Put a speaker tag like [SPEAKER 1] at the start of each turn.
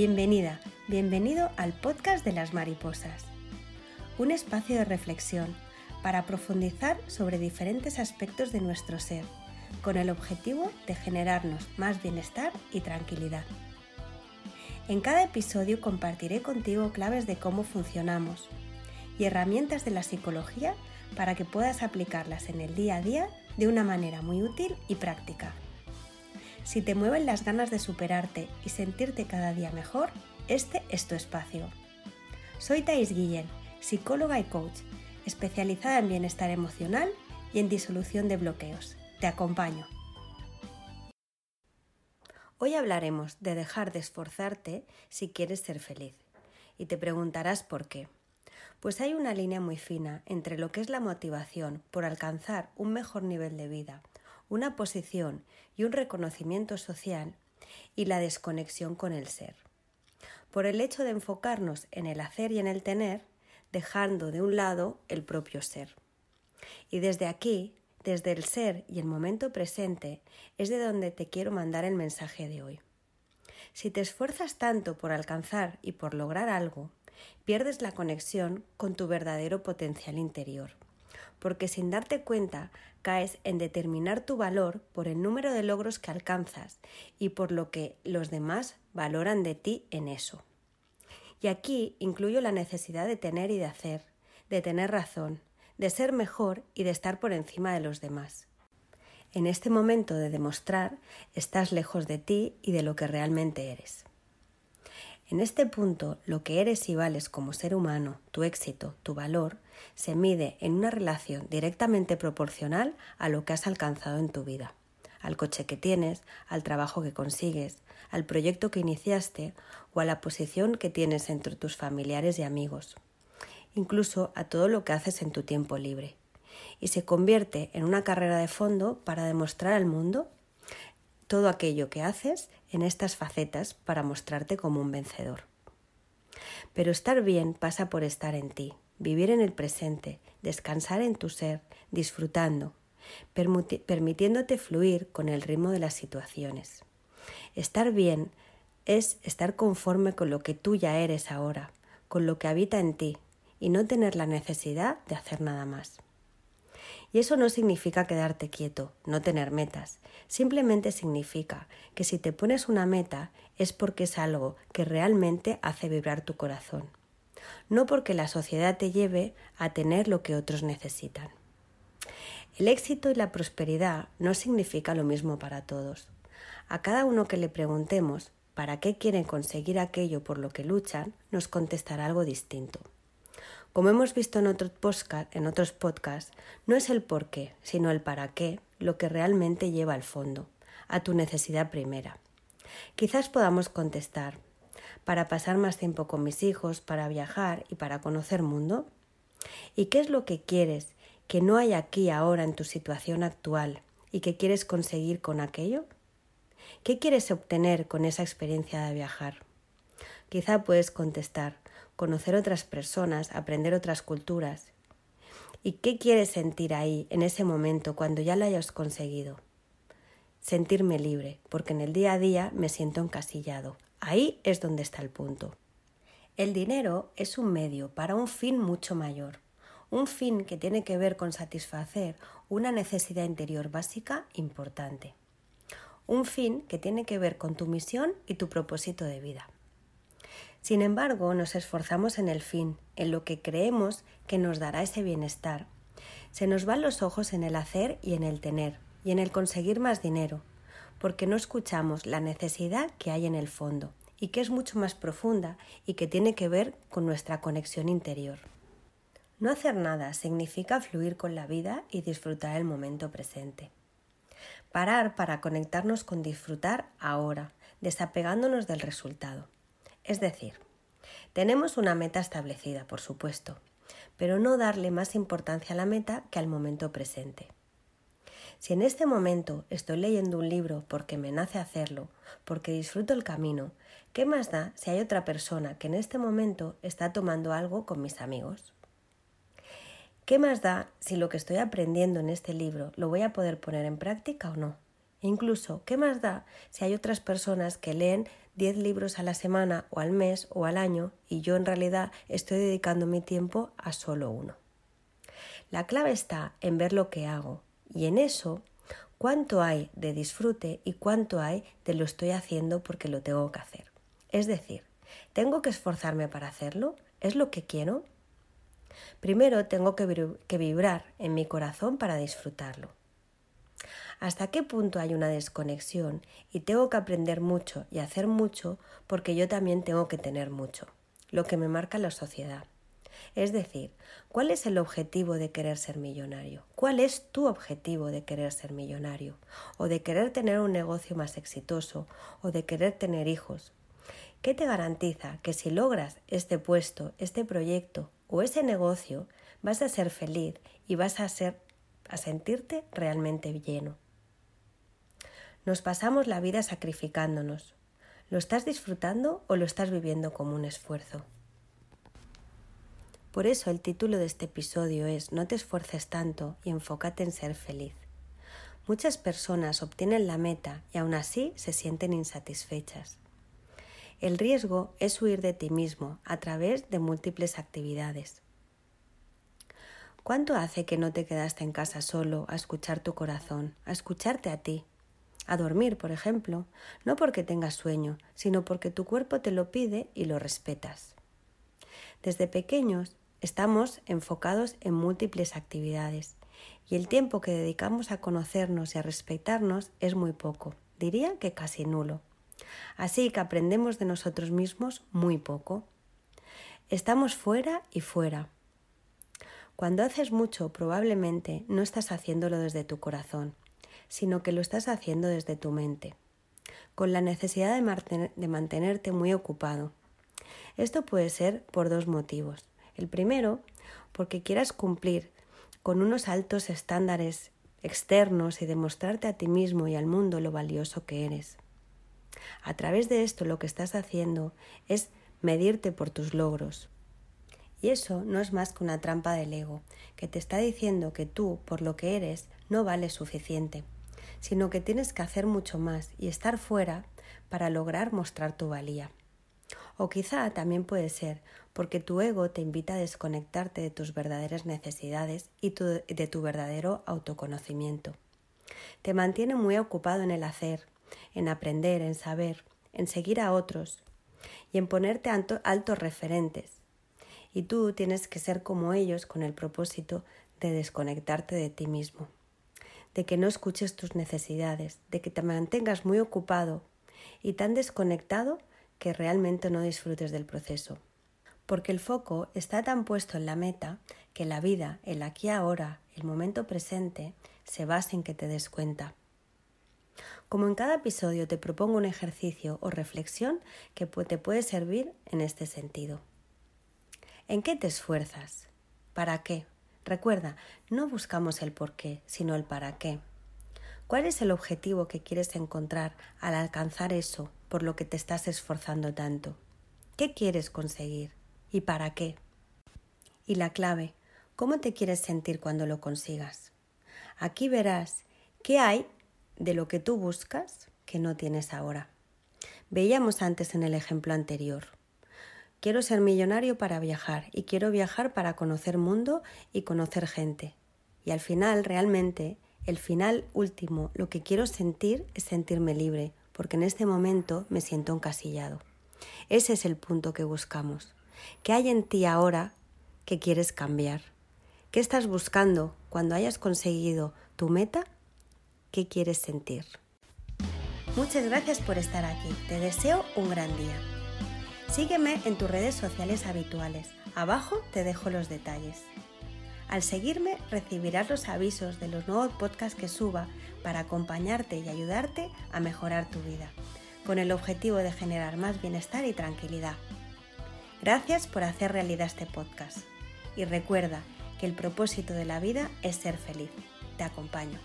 [SPEAKER 1] Bienvenida, bienvenido al podcast de las mariposas, un espacio de reflexión para profundizar sobre diferentes aspectos de nuestro ser, con el objetivo de generarnos más bienestar y tranquilidad. En cada episodio compartiré contigo claves de cómo funcionamos y herramientas de la psicología para que puedas aplicarlas en el día a día de una manera muy útil y práctica. Si te mueven las ganas de superarte y sentirte cada día mejor, este es tu espacio. Soy Thais Guillén, psicóloga y coach, especializada en bienestar emocional y en disolución de bloqueos. Te acompaño. Hoy hablaremos de dejar de esforzarte si quieres ser feliz. Y te preguntarás por qué. Pues hay una línea muy fina entre lo que es la motivación por alcanzar un mejor nivel de vida una posición y un reconocimiento social y la desconexión con el ser. Por el hecho de enfocarnos en el hacer y en el tener, dejando de un lado el propio ser. Y desde aquí, desde el ser y el momento presente, es de donde te quiero mandar el mensaje de hoy. Si te esfuerzas tanto por alcanzar y por lograr algo, pierdes la conexión con tu verdadero potencial interior porque sin darte cuenta caes en determinar tu valor por el número de logros que alcanzas y por lo que los demás valoran de ti en eso. Y aquí incluyo la necesidad de tener y de hacer, de tener razón, de ser mejor y de estar por encima de los demás. En este momento de demostrar, estás lejos de ti y de lo que realmente eres. En este punto, lo que eres y vales como ser humano, tu éxito, tu valor, se mide en una relación directamente proporcional a lo que has alcanzado en tu vida, al coche que tienes, al trabajo que consigues, al proyecto que iniciaste o a la posición que tienes entre tus familiares y amigos, incluso a todo lo que haces en tu tiempo libre. Y se convierte en una carrera de fondo para demostrar al mundo todo aquello que haces en estas facetas para mostrarte como un vencedor. Pero estar bien pasa por estar en ti, vivir en el presente, descansar en tu ser, disfrutando, permitiéndote fluir con el ritmo de las situaciones. Estar bien es estar conforme con lo que tú ya eres ahora, con lo que habita en ti, y no tener la necesidad de hacer nada más. Y eso no significa quedarte quieto, no tener metas. Simplemente significa que si te pones una meta es porque es algo que realmente hace vibrar tu corazón. No porque la sociedad te lleve a tener lo que otros necesitan. El éxito y la prosperidad no significa lo mismo para todos. A cada uno que le preguntemos para qué quieren conseguir aquello por lo que luchan, nos contestará algo distinto. Como hemos visto en, otros podcasts, no es el por qué, sino el para qué lo que realmente lleva al fondo, a tu necesidad primera. Quizás podamos contestar, para pasar más tiempo con mis hijos, para viajar y para conocer mundo. ¿Y qué es lo que quieres que no hay aquí ahora en tu situación actual y que quieres conseguir con aquello? ¿Qué quieres obtener con esa experiencia de viajar? Quizá puedes contestar, conocer otras personas, aprender otras culturas. ¿Y qué quieres sentir ahí, en ese momento, cuando ya lo hayas conseguido? Sentirme libre, porque en el día a día me siento encasillado. Ahí es donde está el punto. El dinero es un medio para un fin mucho mayor, un fin que tiene que ver con satisfacer una necesidad interior básica importante, un fin que tiene que ver con tu misión y tu propósito de vida. Sin embargo, nos esforzamos en el fin, en lo que creemos que nos dará ese bienestar. Se nos van los ojos en el hacer y en el tener, y en el conseguir más dinero, porque no escuchamos la necesidad que hay en el fondo, y que es mucho más profunda y que tiene que ver con nuestra conexión interior. No hacer nada significa fluir con la vida y disfrutar el momento presente. Parar para conectarnos con disfrutar ahora, desapegándonos del resultado. Es decir, tenemos una meta establecida, por supuesto, pero no darle más importancia a la meta que al momento presente. Si en este momento estoy leyendo un libro porque me nace hacerlo, porque disfruto el camino, ¿qué más da si hay otra persona que en este momento está tomando algo con mis amigos? ¿Qué más da si lo que estoy aprendiendo en este libro lo voy a poder poner en práctica o no? Incluso, ¿qué más da si hay otras personas que leen 10 libros a la semana o al mes o al año y yo en realidad estoy dedicando mi tiempo a solo uno? La clave está en ver lo que hago y en eso cuánto hay de disfrute y cuánto hay de lo estoy haciendo porque lo tengo que hacer. Es decir, ¿tengo que esforzarme para hacerlo? ¿Es lo que quiero? Primero tengo que vibrar en mi corazón para disfrutarlo. ¿Hasta qué punto hay una desconexión y tengo que aprender mucho y hacer mucho porque yo también tengo que tener mucho? Lo que me marca la sociedad. Es decir, ¿cuál es el objetivo de querer ser millonario? ¿Cuál es tu objetivo de querer ser millonario? ¿O de querer tener un negocio más exitoso? ¿O de querer tener hijos? ¿Qué te garantiza que si logras este puesto, este proyecto o ese negocio, vas a ser feliz y vas a ser a sentirte realmente lleno? Nos pasamos la vida sacrificándonos. ¿Lo estás disfrutando o lo estás viviendo como un esfuerzo? Por eso el título de este episodio es No te esfuerces tanto y enfócate en ser feliz. Muchas personas obtienen la meta y aún así se sienten insatisfechas. El riesgo es huir de ti mismo a través de múltiples actividades. ¿Cuánto hace que no te quedaste en casa solo a escuchar tu corazón, a escucharte a ti? A dormir, por ejemplo, no porque tengas sueño, sino porque tu cuerpo te lo pide y lo respetas. Desde pequeños estamos enfocados en múltiples actividades y el tiempo que dedicamos a conocernos y a respetarnos es muy poco, diría que casi nulo. Así que aprendemos de nosotros mismos muy poco. Estamos fuera y fuera. Cuando haces mucho, probablemente no estás haciéndolo desde tu corazón, sino que lo estás haciendo desde tu mente, con la necesidad de, mantenerte muy ocupado. Esto puede ser por dos motivos. El primero, porque quieras cumplir con unos altos estándares externos y demostrarte a ti mismo y al mundo lo valioso que eres. A través de esto lo que estás haciendo es medirte por tus logros. Y eso no es más que una trampa del ego, que te está diciendo que tú, por lo que eres, no vales suficiente sino que tienes que hacer mucho más y estar fuera para lograr mostrar tu valía. O quizá también puede ser porque tu ego te invita a desconectarte de tus verdaderas necesidades y de tu verdadero autoconocimiento. Te mantiene muy ocupado en el hacer, en aprender, en saber, en seguir a otros y en ponerte altos referentes. Y tú tienes que ser como ellos con el propósito de desconectarte de ti mismo de que no escuches tus necesidades, de que te mantengas muy ocupado y tan desconectado que realmente no disfrutes del proceso. Porque el foco está tan puesto en la meta que la vida, el aquí ahora, el momento presente, se va sin que te des cuenta. Como en cada episodio te propongo un ejercicio o reflexión que te puede servir en este sentido. ¿En qué te esfuerzas? ¿Para qué? Recuerda, no buscamos el por qué, sino el para qué. ¿Cuál es el objetivo que quieres encontrar al alcanzar eso por lo que te estás esforzando tanto? ¿Qué quieres conseguir? ¿Y para qué? Y la clave, ¿cómo te quieres sentir cuando lo consigas? Aquí verás qué hay de lo que tú buscas que no tienes ahora. Veíamos antes en el ejemplo anterior. Quiero ser millonario para viajar y quiero viajar para conocer mundo y conocer gente. Y al final, realmente, el final último, lo que quiero sentir es sentirme libre, porque en este momento me siento encasillado. Ese es el punto que buscamos. ¿Qué hay en ti ahora que quieres cambiar? ¿Qué estás buscando cuando hayas conseguido tu meta? ¿Qué quieres sentir? Muchas gracias por estar aquí. Te deseo un gran día. Sígueme en tus redes sociales habituales. Abajo te dejo los detalles. Al seguirme recibirás los avisos de los nuevos podcasts que suba para acompañarte y ayudarte a mejorar tu vida, con el objetivo de generar más bienestar y tranquilidad. Gracias por hacer realidad este podcast. Y recuerda que el propósito de la vida es ser feliz. Te acompaño.